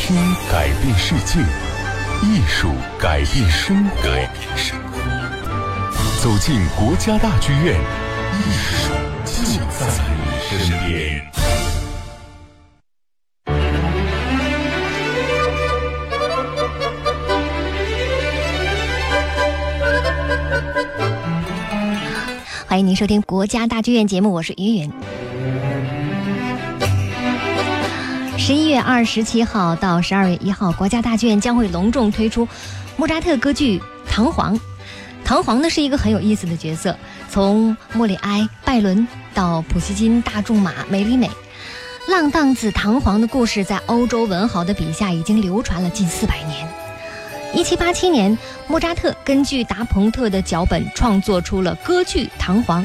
听改变世界，艺术改变生活。走进国家大剧院，艺术就在你身边。欢迎您收听国家大剧院节目，我是云云。十一月二十七号到十二月一号，国家大剧院将会隆重推出莫扎特歌剧《唐璜》。唐璜呢是一个很有意思的角色，从莫里埃、拜伦到普希金、大仲马、梅里美，浪荡子唐璜的故事在欧洲文豪的笔下已经流传了近四百年。一七八七年，莫扎特根据达蓬特的脚本创作出了歌剧《唐璜》。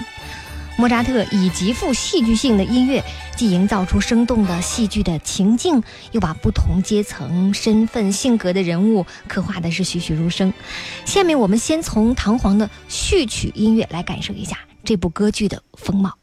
莫扎特以极富戏剧性的音乐，既营造出生动的戏剧的情境，又把不同阶层、身份、性格的人物刻画的是栩栩如生。下面我们先从《唐璜》的序曲音乐来感受一下这部歌剧的风貌。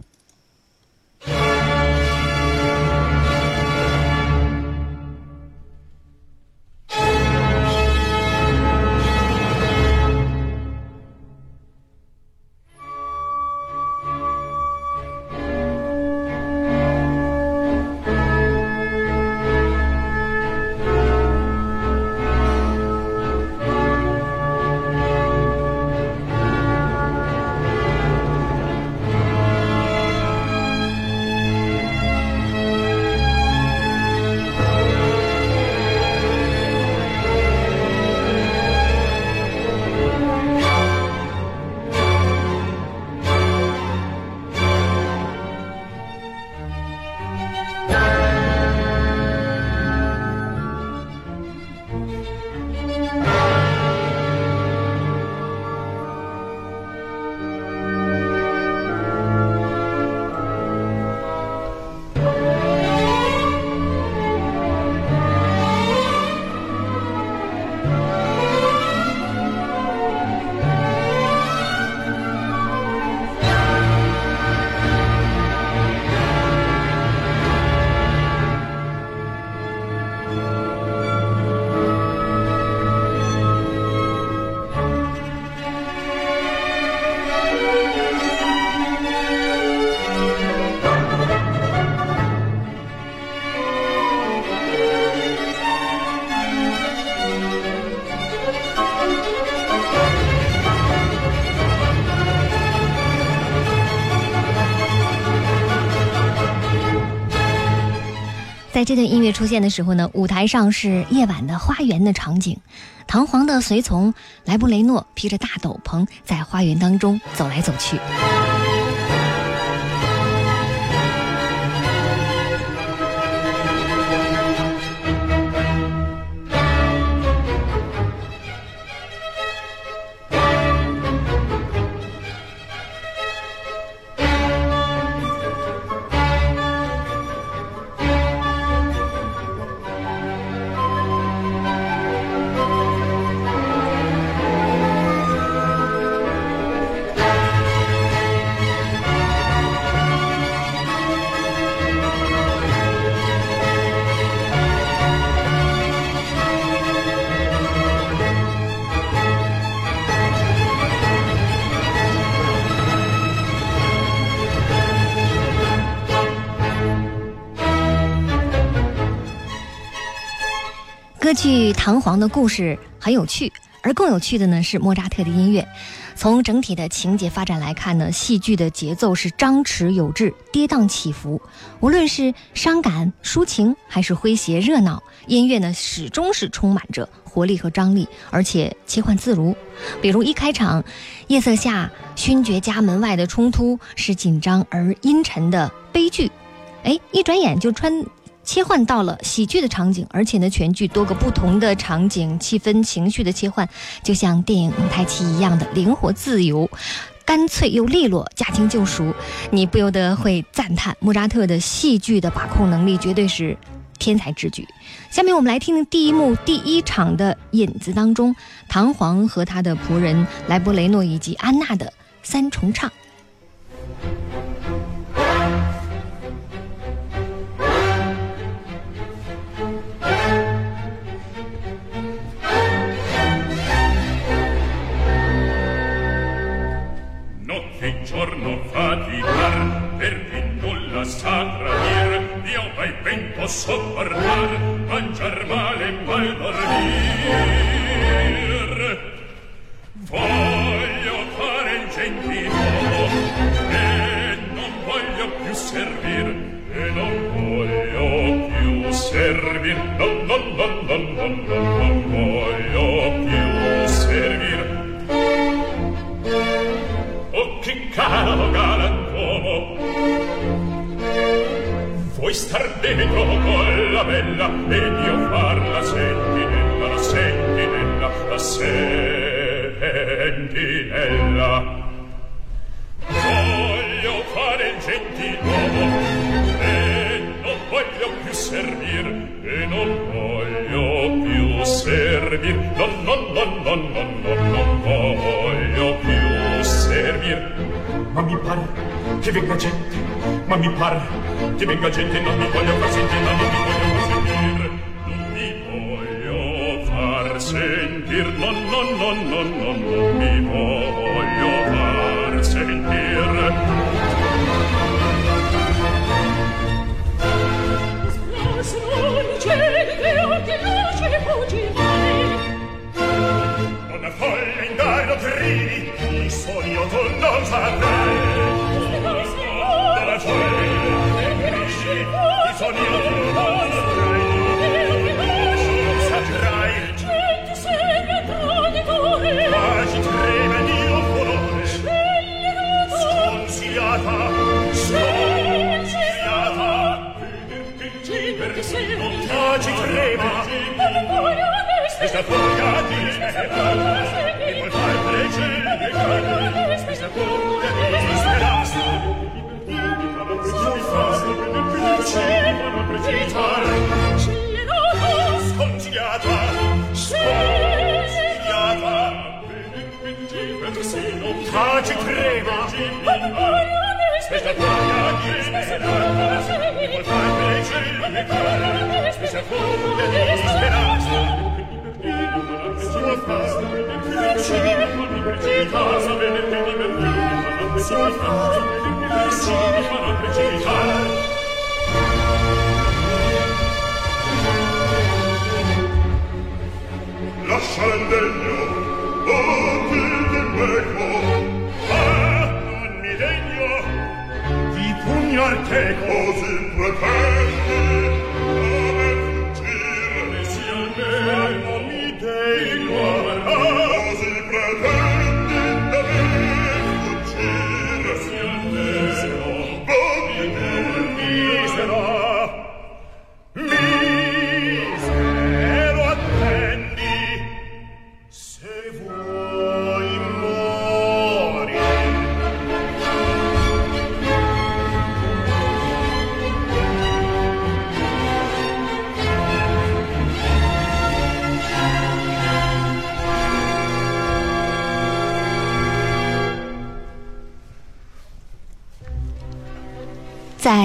在这段音乐出现的时候呢，舞台上是夜晚的花园的场景，堂皇的随从莱布雷诺披着大斗篷在花园当中走来走去。歌剧《唐璜》的故事很有趣，而更有趣的呢是莫扎特的音乐。从整体的情节发展来看呢，戏剧的节奏是张弛有致、跌宕起伏。无论是伤感、抒情，还是诙谐热闹，音乐呢始终是充满着活力和张力，而且切换自如。比如一开场，夜色下勋爵家门外的冲突是紧张而阴沉的悲剧，哎，一转眼就穿。切换到了喜剧的场景，而且呢，全剧多个不同的场景、气氛、情绪的切换，就像电影蒙太奇一样的灵活自由，干脆又利落，驾轻就熟，你不由得会赞叹莫扎特的戏剧的把控能力绝对是天才之举。下面我们来听听第一幕第一场的引子当中，唐璜和他的仆人莱博雷诺以及安娜的三重唱。Sopportar mangiar male e mal dormir voglio fare il gentile e non voglio più servir e non voglio più servir. Non non non non non non, non voglio più servir. Oh che caro galantuomo vuoi star dentro con la bella ed io far la sentinella la sentinella la sentinella. Voglio fare il gentiluomo e non voglio più servir e non voglio più servir. Non, non, non, non, non, non, non voglio più servir. Ma mi pare che venga gente. Ma mi pare che venga gente. Non mi voglio far sentire non mi voglio far sentire non mi voglio far sentir, non, non, non, non, non, non mi voglio far Lascia l'indegno, oh, chi del becco, take che cose pretende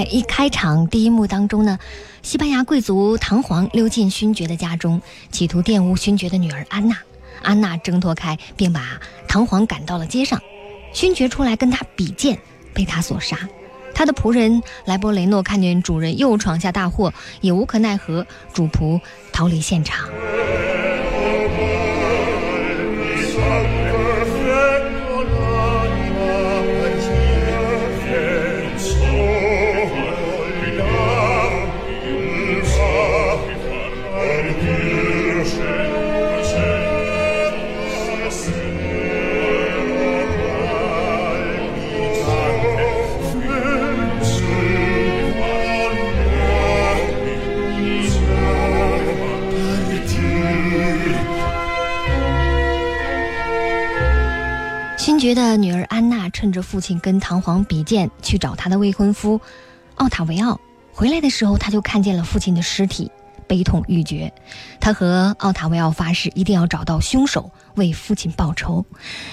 一开场第一幕当中呢，西班牙贵族唐皇溜进勋爵的家中，企图玷污勋爵的女儿安娜。安娜挣脱开，并把唐皇赶到了街上。勋爵出来跟他比剑，被他所杀。他的仆人莱波雷诺看见主人又闯下大祸，也无可奈何，主仆逃离现场。勋爵的女儿安娜趁着父亲跟唐璜比剑，去找他的未婚夫奥塔维奥。回来的时候，他就看见了父亲的尸体，悲痛欲绝。他和奥塔维奥发誓，一定要找到凶手，为父亲报仇。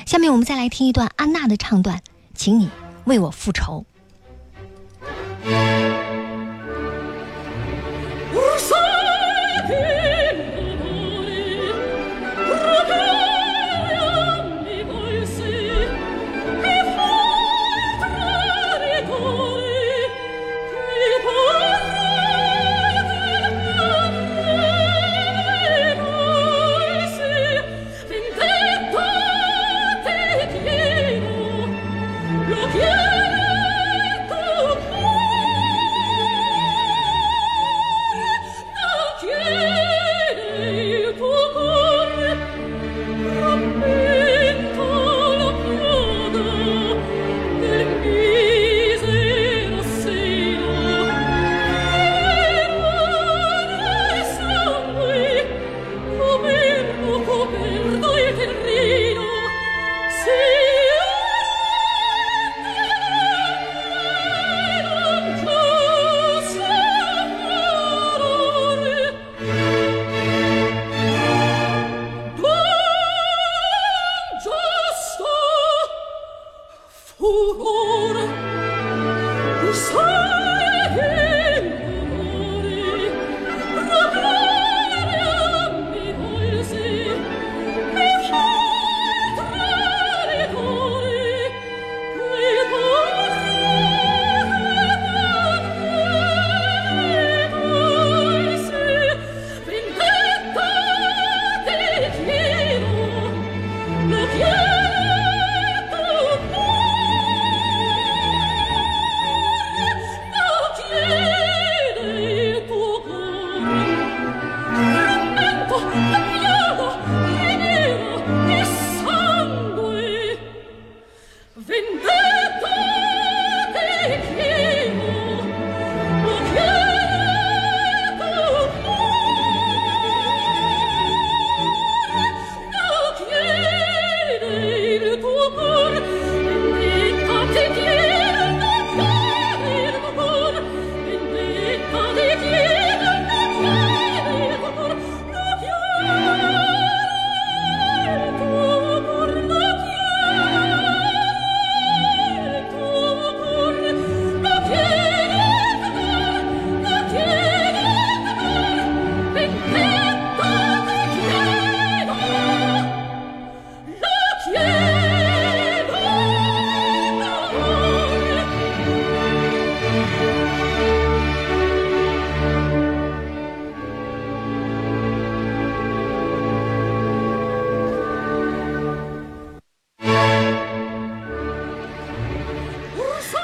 下面我们再来听一段安娜的唱段，请你为我复仇。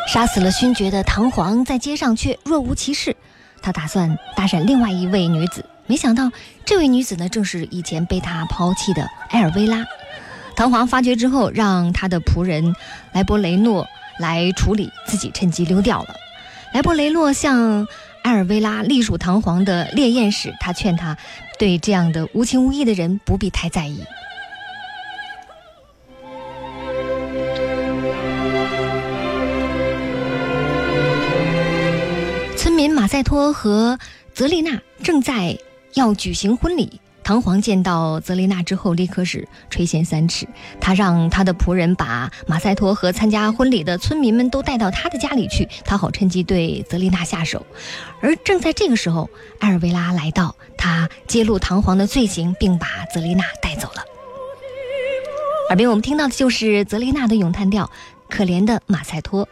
杀死了勋爵的唐璜在街上却若无其事，他打算搭讪另外一位女子，没想到这位女子呢，正是以前被他抛弃的埃尔薇拉。唐璜发觉之后，让他的仆人莱博雷诺来处理，自己趁机溜掉了。莱博雷诺向埃尔薇拉隶属唐璜的烈焰使，他劝他对这样的无情无义的人不必太在意。赛托和泽丽娜正在要举行婚礼。唐璜见到泽丽娜之后，立刻是垂涎三尺。他让他的仆人把马赛托和参加婚礼的村民们都带到他的家里去，他好趁机对泽丽娜下手。而正在这个时候，埃尔维拉来到，他揭露唐璜的罪行，并把泽丽娜带走了。耳边我们听到的就是泽丽娜的咏叹调《可怜的马赛托》。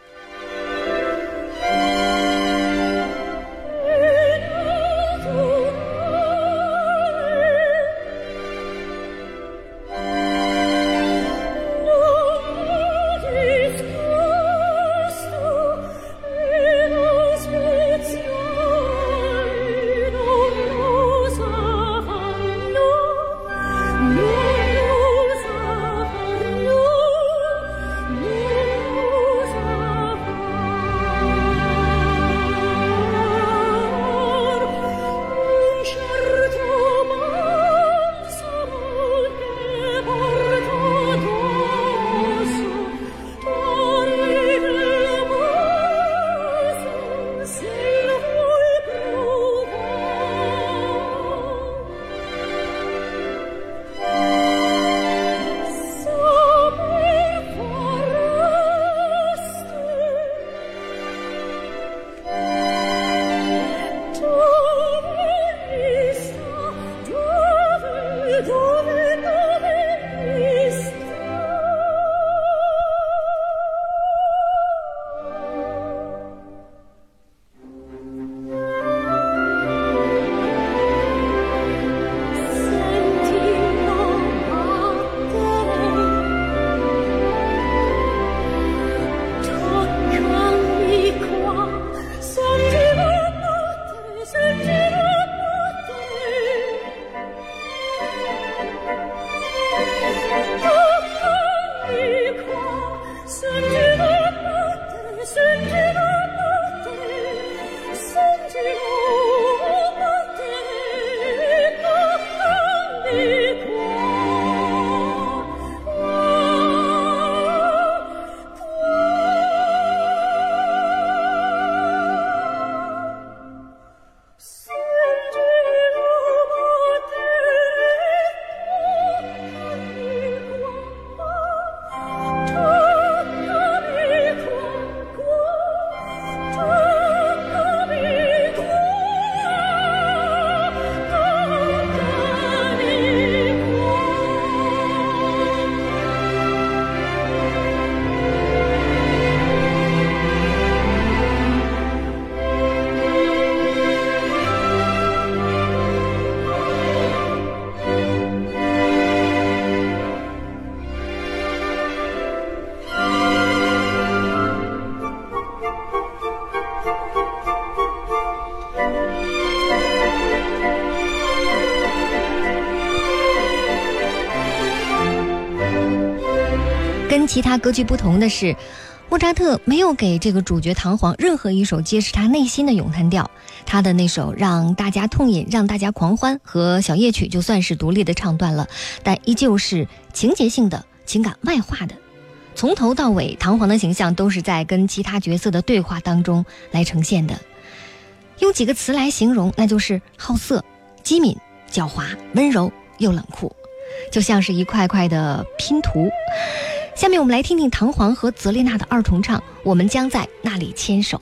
其他歌剧不同的是，莫扎特没有给这个主角唐璜任何一首揭示他内心的咏叹调。他的那首让大家痛饮、让大家狂欢和小夜曲就算是独立的唱段了，但依旧是情节性的、情感外化的。从头到尾，唐璜的形象都是在跟其他角色的对话当中来呈现的。用几个词来形容，那就是好色、机敏、狡猾、温柔又冷酷，就像是一块块的拼图。下面我们来听听唐璜和泽丽娜的二重唱，我们将在那里牵手。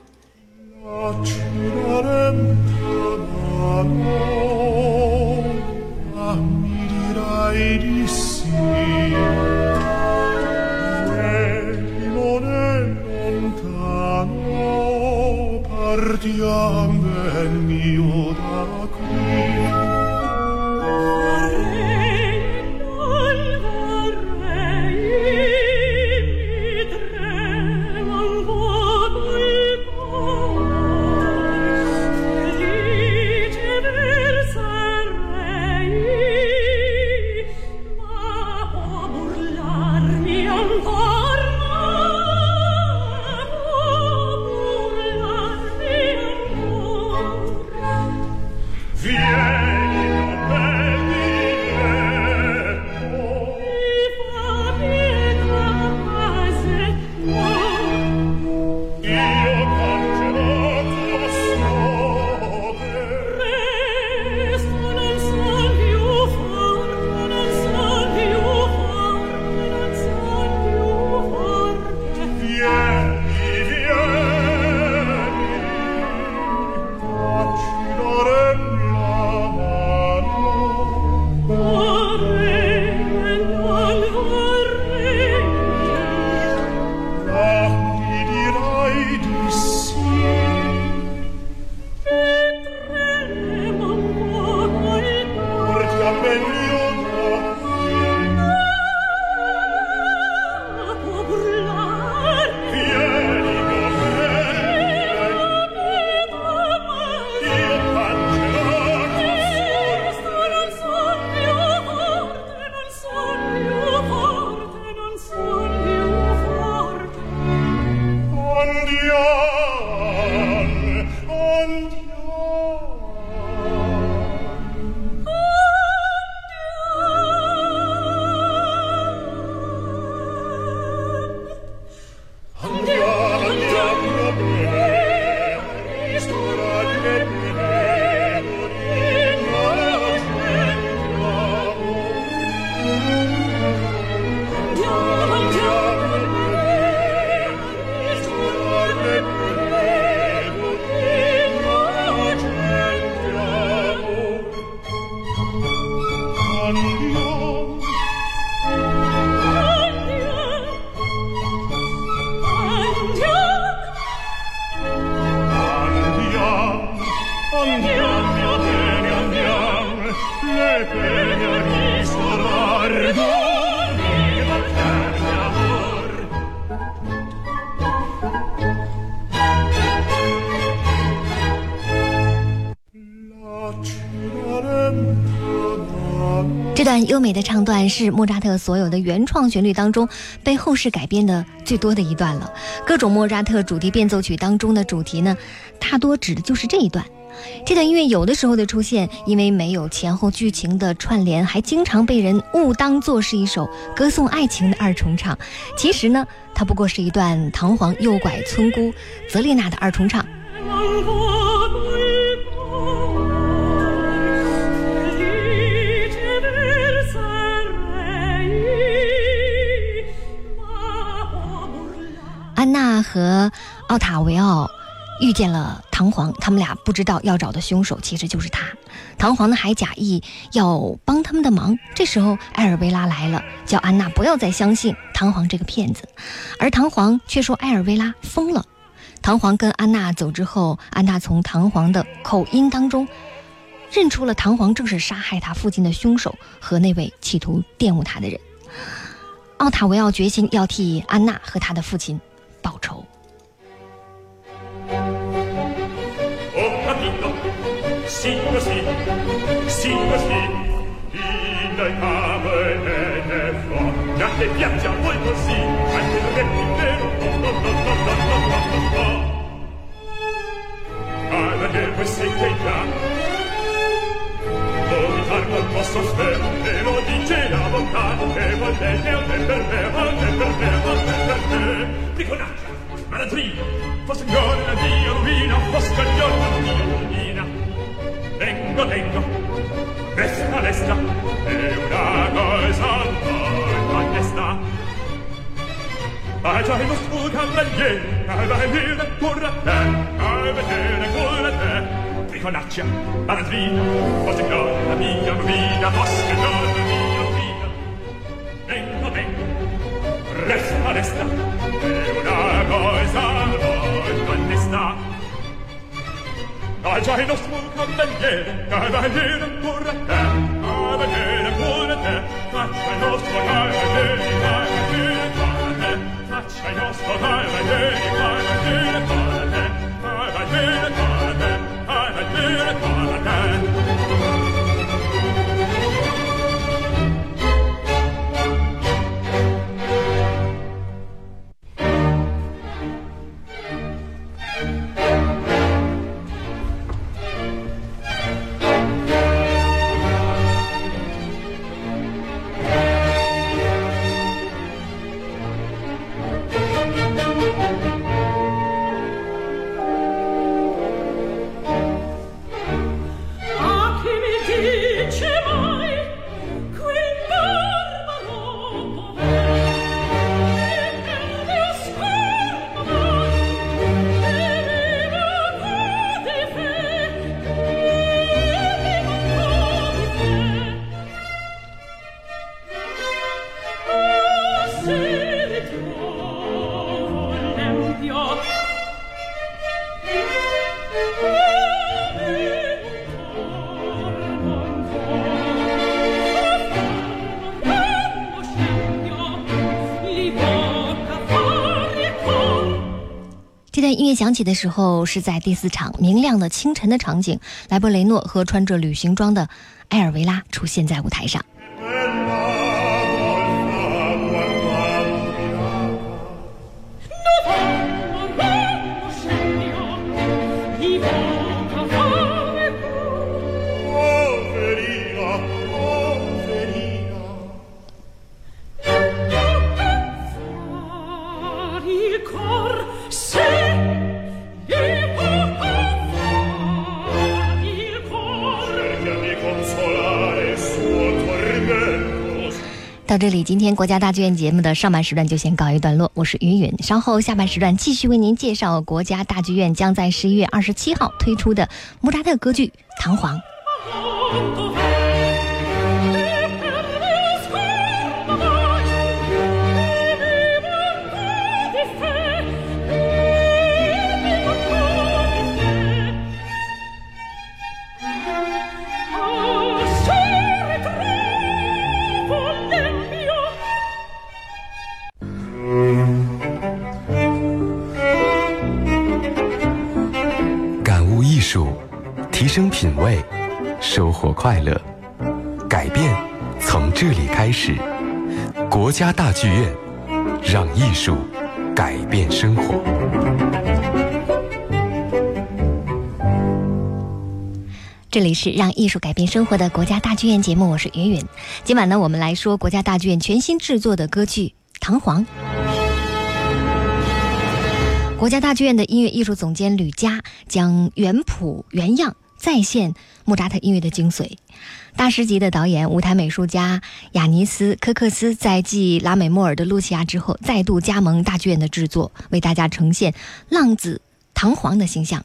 美的唱段是莫扎特所有的原创旋律当中被后世改编的最多的一段了。各种莫扎特主题变奏曲当中的主题呢，大多指的就是这一段。这段音乐有的时候的出现，因为没有前后剧情的串联，还经常被人误当作是一首歌颂爱情的二重唱。其实呢，它不过是一段唐璜诱拐村姑泽丽娜的二重唱。安娜和奥塔维奥遇见了唐璜，他们俩不知道要找的凶手其实就是他。唐璜呢还假意要帮他们的忙。这时候艾尔维拉来了，叫安娜不要再相信唐璜这个骗子，而唐璜却说艾尔维拉疯了。唐璜跟安娜走之后，安娜从唐璜的口音当中认出了唐璜正是杀害他父亲的凶手和那位企图玷污他的人。奥塔维奥决心要替安娜和他的父亲。报仇。Piconaccia, malandrino fosse signore la mia rovina fosse la mia rovina vengo, vengo resta, resta è una cosa molto onesta già il nostro cavaliere a venire pure a te a venire pure te Piconaccia, malandrina, fosse signore la mia rovina fosse mia rovina Ajaino sul candeliero, cavaliere ancora te, cavaliere pure te, faccia il nostro cavaliere, cavaliere para te, faccia il nostro cavaliere, cavaliere para te, cavaliere para te. 音乐响起的时候，是在第四场明亮的清晨的场景，莱博雷诺和穿着旅行装的埃尔维拉出现在舞台上。到这里，今天国家大剧院节目的上半时段就先告一段落。我是云云，稍后下半时段继续为您介绍国家大剧院将在十一月二十七号推出的莫扎特歌剧《唐璜》。品味，收获快乐，改变从这里开始。国家大剧院，让艺术改变生活。这里是让艺术改变生活的国家大剧院节目，我是云云。今晚呢，我们来说国家大剧院全新制作的歌剧《唐璜》。国家大剧院的音乐艺术总监吕嘉将原谱原样再现莫扎特音乐的精髓。大师级的导演、舞台美术家雅尼斯·科克斯在继拉美莫尔的《露西亚》之后，再度加盟大剧院的制作，为大家呈现浪子唐璜的形象。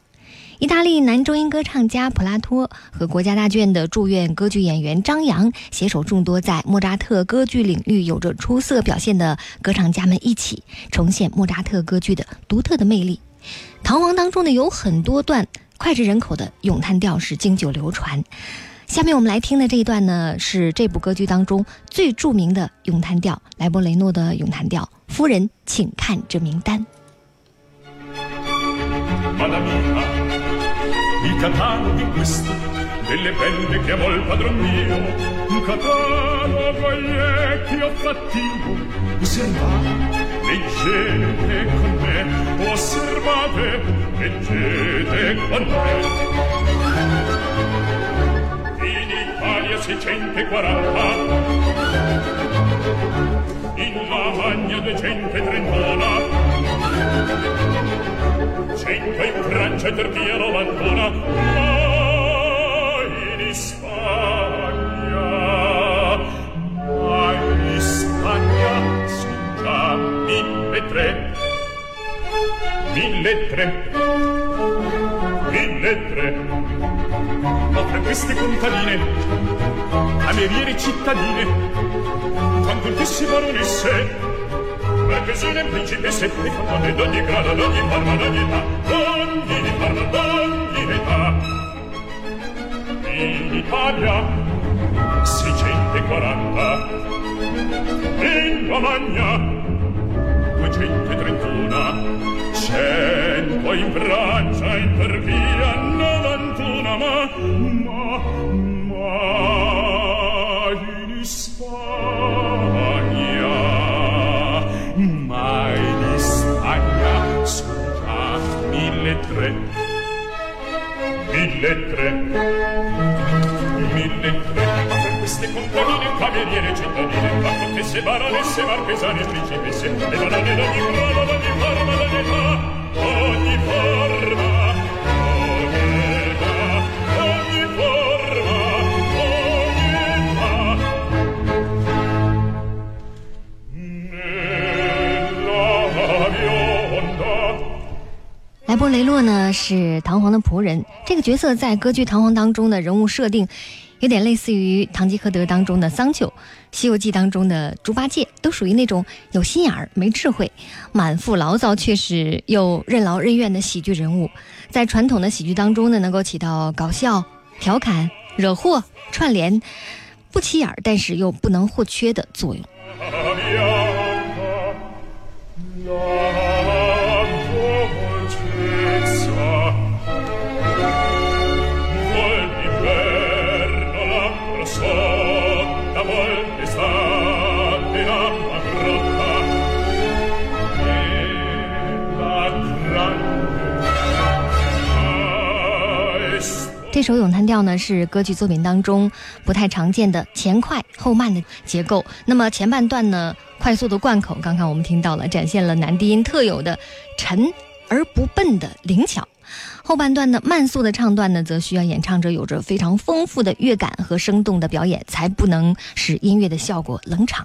意大利男中音歌唱家普拉托和国家大剧院的驻院歌剧演员张扬携手众多在莫扎特歌剧领域有着出色表现的歌唱家们一起，重现莫扎特歌剧的独特的魅力。《唐璜》当中呢有很多段脍炙人口的咏叹调是经久流传。下面我们来听的这一段呢，是这部歌剧当中最著名的咏叹调——莱博雷诺的咏叹调。夫人，请看这名单。leggete con me osservate leggete con me in Italia 640 in Lavagna 231 100 in Francia, Turchia, Novantona queste contadine, cameriere cittadine, tantissime baronesse, marchesine principesse, e fanno d'ogni grado, d'ogni forma, d'ogni età, d'ogni forma, d'ogni età. In Italia, 640, in Romagna, 231, cento in Francia, in Turchia, 91, ma, ma, ma tre. Mille tre. Mille tre. Tra queste contadine cameriere cittadine tra contesse baronesse marchesane principesse e donne d'ogni grado d'ogni forma d'ogni fa. Ogni fa. 莱博雷洛呢是唐璜的仆人，这个角色在歌剧《唐璜》当中的人物设定，有点类似于《堂吉诃德》当中的桑丘，《西游记》当中的猪八戒，都属于那种有心眼儿、没智慧、满腹牢骚却是又任劳任怨的喜剧人物。在传统的喜剧当中呢，能够起到搞笑、调侃、惹祸、串联，不起眼儿但是又不能或缺的作用。这首咏叹调呢是歌剧作品当中不太常见的前快后慢的结构。那么前半段呢快速的贯口，刚刚我们听到了，展现了男低音特有的沉而不笨的灵巧。后半段呢慢速的唱段呢，则需要演唱者有着非常丰富的乐感和生动的表演，才不能使音乐的效果冷场。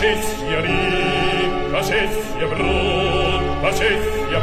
Pacis, ja rin, pacis, ja brun, pacis, ja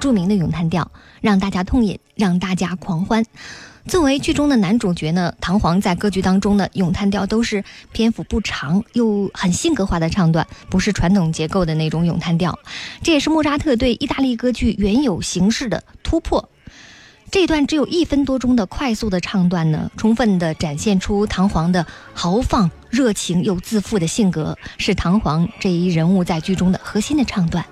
著名的咏叹调，让大家痛饮，让大家狂欢。作为剧中的男主角呢，唐璜在歌剧当中的咏叹调都是篇幅不长又很性格化的唱段，不是传统结构的那种咏叹调。这也是莫扎特对意大利歌剧原有形式的突破。这段只有一分多钟的快速的唱段呢，充分的展现出唐璜的豪放、热情又自负的性格，是唐璜这一人物在剧中的核心的唱段。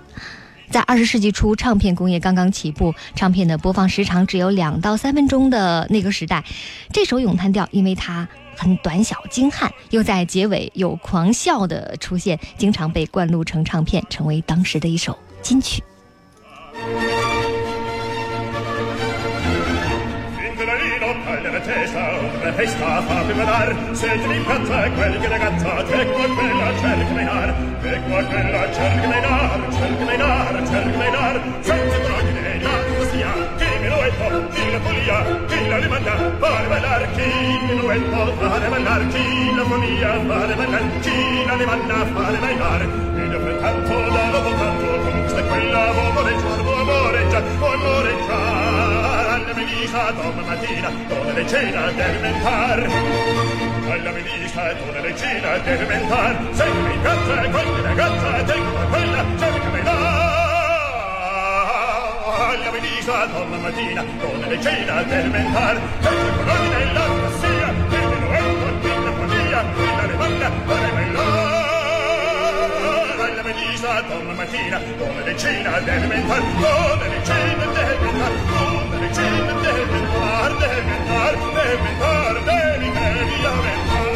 在二十世纪初，唱片工业刚刚起步，唱片的播放时长只有两到三分钟的那个时代，这首咏叹调因为它很短小精悍，又在结尾有狂笑的出现，经常被灌录成唱片，成为当时的一首金曲。festa fa primadar se trincata quel che regatta che quel quella cerca dar che quel quella cerca me dar. Cerca dar cerca dar. Senti drogne la sia che mi lo è po chi la folia chi la rimanda fare ballar chi mi lo è po fare ballar chi la folia fare ballar chi la rimanda fare ballar e dopo All'avo moreggiarvo amoreggiar, onoreggiar Alla melisa donna mattina, donna leggera deve mentar. Alla melisa donna leggera deve mentar. Se mi piazza e quella ragazza, tengo quella, cercami là alla venisa donna mattina con le cena del mentar. Per il colore della cassia che me lo è con tutta follia e la levanta ora è bella. Martina, donna Martina, donna regina del ventar, donna regina del ventar, donna regina del ventar, del ventar, del ventar, devi, devi aventar.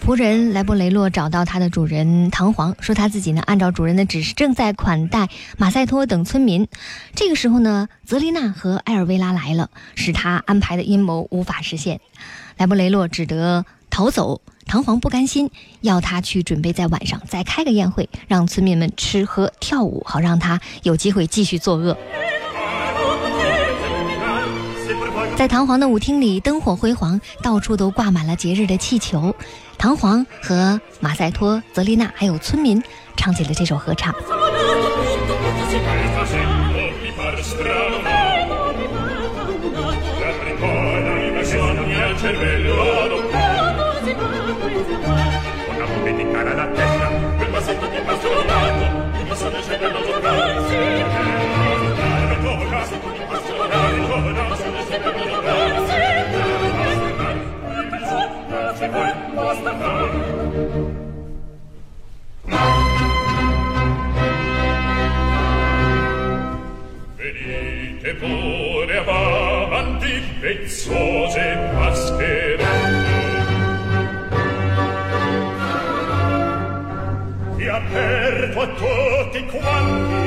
仆人莱布雷洛找到他的主人唐璜，说他自己呢按照主人的指示正在款待马赛托等村民。这个时候呢，泽丽娜和艾尔维拉来了，使他安排的阴谋无法实现。莱布雷洛只得逃走。唐璜不甘心，要他去准备在晚上再开个宴会，让村民们吃喝跳舞，好让他有机会继续作恶。在唐皇的舞厅里，灯火辉煌，到处都挂满了节日的气球。唐皇和马赛托、泽丽娜还有村民唱起了这首合唱。Venite pure avanti, aperto a tutti quanti,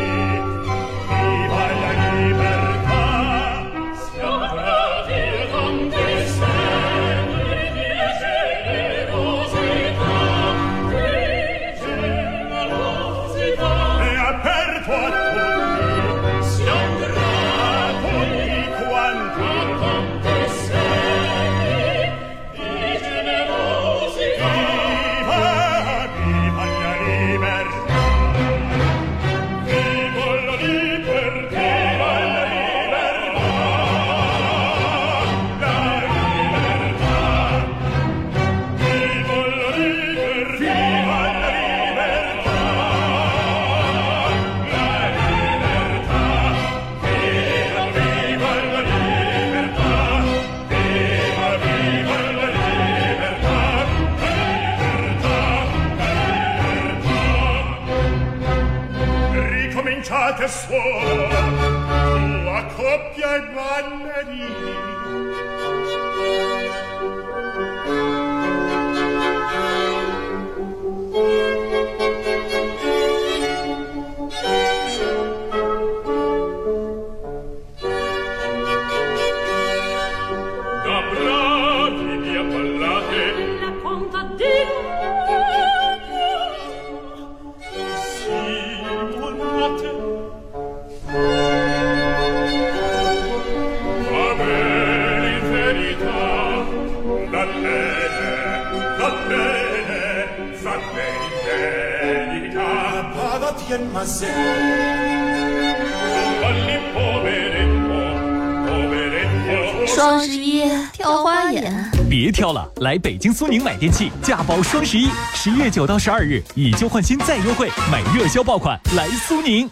双十一挑花眼，别挑了！来北京苏宁买电器，价包双十一，十月九到十二日，以旧换新再优惠，买热销爆款来苏宁。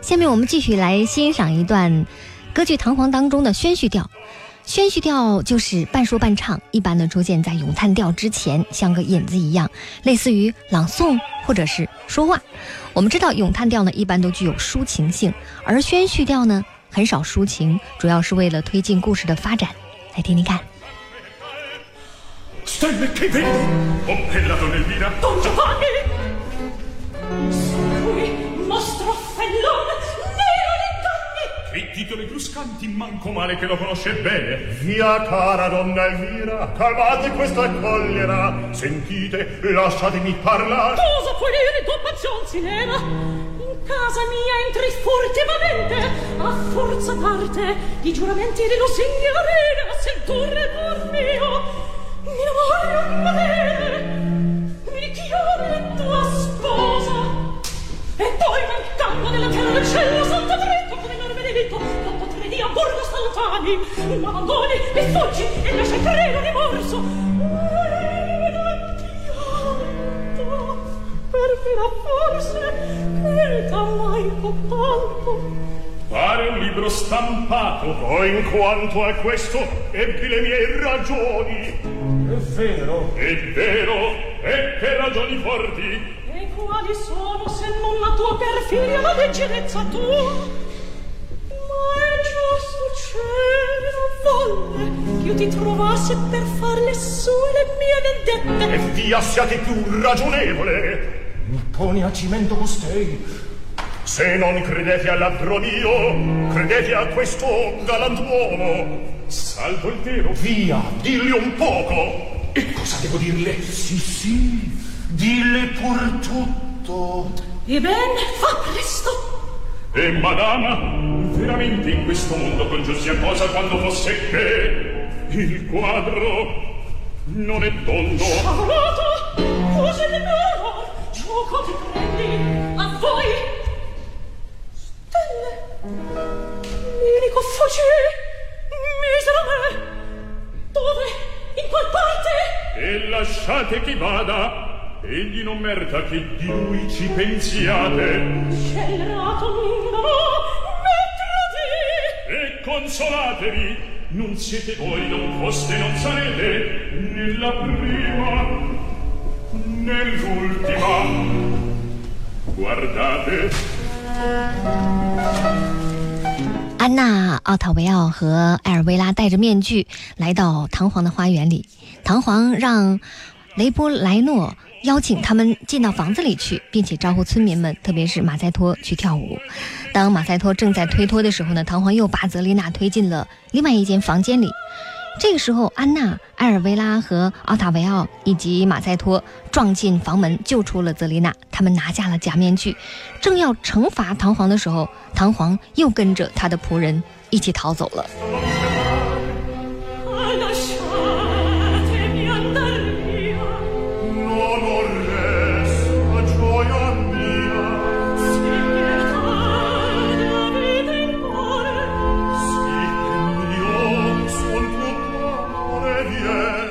下面我们继续来欣赏一段。歌剧《唐璜》当中的宣叙调。宣叙调就是半说半唱，一般呢出现在咏叹调之前，像个引子一样，类似于朗诵或者是说话。我们知道咏叹调呢一般都具有抒情性，而宣叙调呢很少抒情，主要是为了推进故事的发展。来听听看。Titoli bruscanti, manco male che lo conosce bene. Via cara donna Elvira, calmate questa collera, sentite, lasciatemi parlare. Cosa puoi dire tua passione si leva In casa mia entri furtivamente A forza parte Di giuramenti di lo signorina Se il tuo repor mio sta lontani Mi abbandoni e fuggi E lascia il terreno rimorso pianto Per forse creda mai con tanto Pare un libro stampato, o in quanto a questo ebbi le mie ragioni. è vero, È vero, e che ragioni forti. E quali sono se non la tua perfidia la leggerezza tua? Siate più ragionevole. mi poni a cimento costei. Se non credete al labbro mio, credete a questo galantuomo. Salvo il vero, Via, dilli un poco. E cosa devo dirle? Sì, sì, dille pur tutto. Ebbene, fa presto. E madama, veramente in questo mondo congiù sia cosa quando fosse che il quadro non è tondo. Sciavolato, cose di loro, gioco ti prendi, a voi. Stelle, mirico fuci, misera me. Dove? In qual parte? E lasciate che vada, egli non merita che di lui ci pensiate. Scellerato. E consolatevi, non siete voi, non foste, non sarete, nella prima, nell'ultima. Guardate. 安娜、奥塔维奥和艾尔维拉戴着面具来到唐皇的花园里，唐皇让雷波莱诺邀请他们进到房子里去，并且招呼村民们，特别是马赛托去跳舞。当马赛托正在推脱的时候呢，唐皇又把泽丽娜推进了另外一间房间里。这个时候，安娜、艾尔维拉和奥塔维奥以及马赛托撞进房门，救出了泽丽娜。他们拿下了假面具，正要惩罚唐皇的时候，唐皇又跟着他的仆人一起逃走了。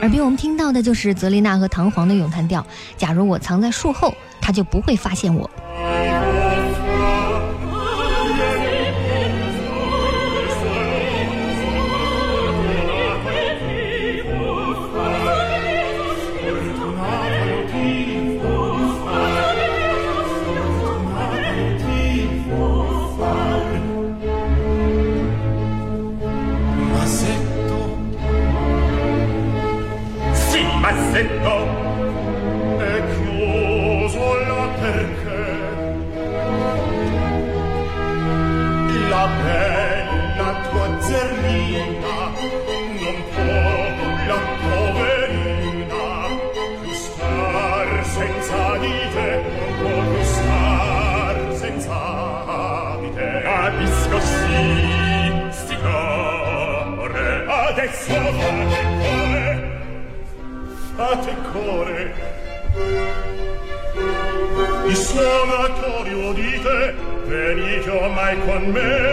耳边我们听到的就是泽丽娜和唐皇的咏叹调：“假如我藏在树后，他就不会发现我。” Con me.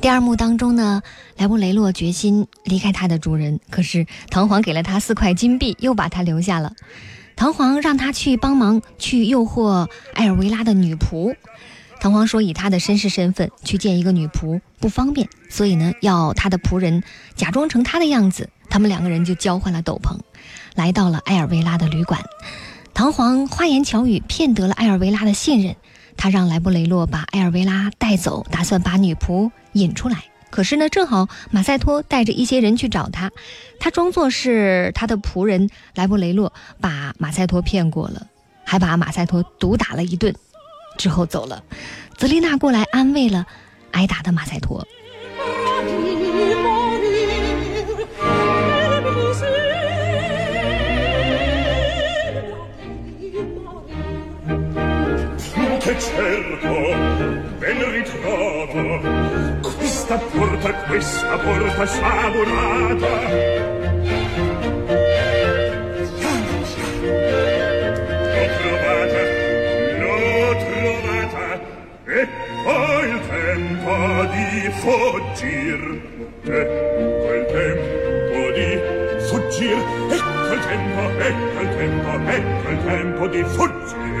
第二幕当中呢，莱布雷洛决心离开他的主人，可是唐皇给了他四块金币，又把他留下了。唐皇让他去帮忙去诱惑艾尔维拉的女仆。唐皇说，以他的绅士身份去见一个女仆不方便，所以呢，要他的仆人假装成他的样子。他们两个人就交换了斗篷，来到了艾尔维拉的旅馆。唐皇花言巧语骗得了艾尔维拉的信任，他让莱布雷洛把艾尔维拉带走，打算把女仆引出来。可是呢，正好马赛托带着一些人去找他，他装作是他的仆人莱布雷洛，把马赛托骗过了，还把马赛托毒打了一顿，之后走了。泽丽娜过来安慰了挨打的马赛托。Che cerco, ben ritrovo Questa porta, questa porta trovata E poi il tempo di fuggir Ecco il tempo di fuggir Ecco il tempo, ecco il tempo, ecco il tempo di fuggir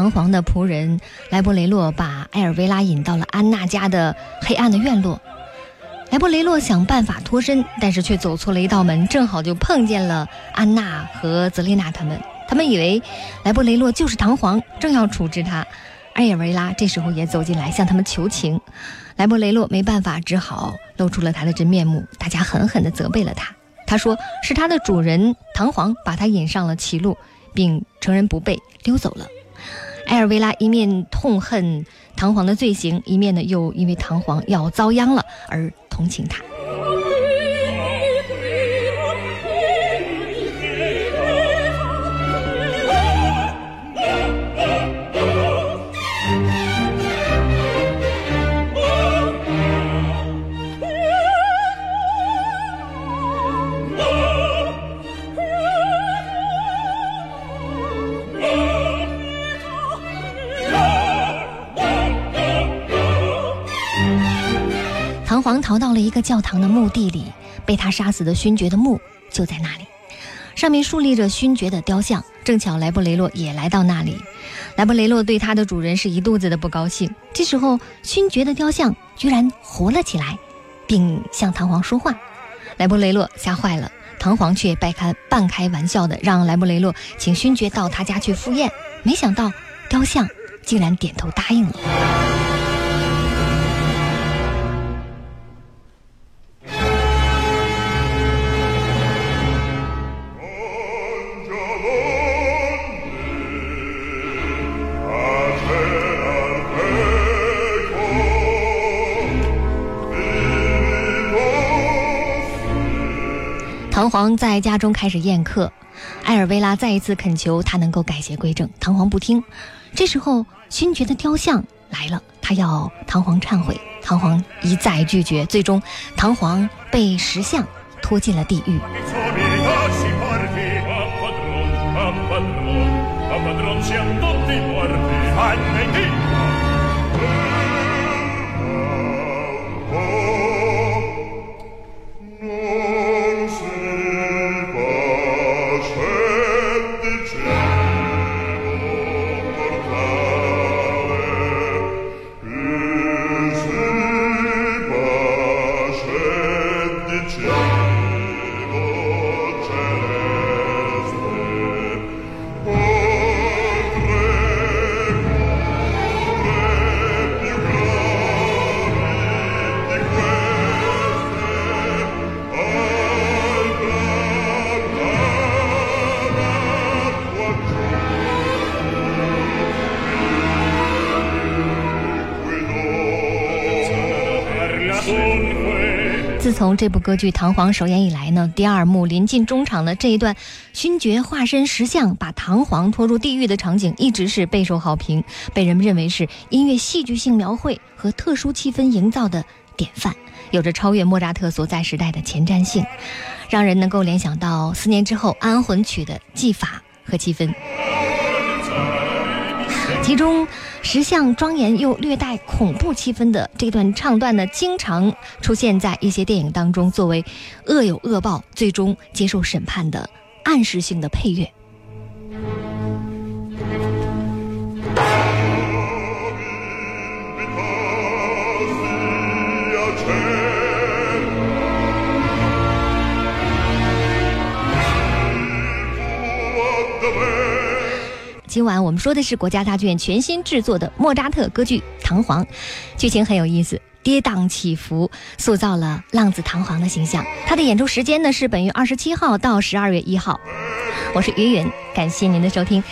唐璜的仆人莱博雷洛，把埃尔维拉引到了安娜家的黑暗的院落。莱博雷洛想办法脱身，但是却走错了一道门，正好就碰见了安娜和泽丽娜他们。他们以为莱博雷洛就是唐璜，正要处置他。埃尔维拉这时候也走进来向他们求情。莱博雷洛没办法，只好露出了他的真面目。大家狠狠地责备了他。他说是他的主人唐璜把他引上了歧路。并承认不备，溜走了。艾尔维拉一面痛恨唐璜的罪行，一面呢又因为唐璜要遭殃了而同情他。逃到了一个教堂的墓地里，被他杀死的勋爵的墓就在那里，上面竖立着勋爵的雕像。正巧莱布雷洛也来到那里，莱布雷洛对他的主人是一肚子的不高兴。这时候，勋爵的雕像居然活了起来，并向唐璜说话。莱布雷洛吓坏了，唐皇却半开半开玩笑的让莱布雷洛请勋爵到他家去赴宴。没想到，雕像竟然点头答应了。唐皇在家中开始宴客，艾尔维拉再一次恳求他能够改邪归正，唐皇不听。这时候，勋爵的雕像来了，他要唐皇忏悔，唐皇一再拒绝，最终，唐皇被石像拖进了地狱。从这部歌剧《唐璜》首演以来呢，第二幕临近中场的这一段，勋爵化身石像把唐璜拖入地狱的场景，一直是备受好评，被人们认为是音乐戏剧性描绘和特殊气氛营造的典范，有着超越莫扎特所在时代的前瞻性，让人能够联想到四年之后安魂曲的技法和气氛。其中，石像庄严又略带恐怖气氛的这段唱段呢，经常出现在一些电影当中，作为恶有恶报、最终接受审判的暗示性的配乐。今晚我们说的是国家大剧院全新制作的莫扎特歌剧《唐璜》，剧情很有意思，跌宕起伏，塑造了浪子唐璜的形象。他的演出时间呢是本月二十七号到十二月一号。我是于云，感谢您的收听。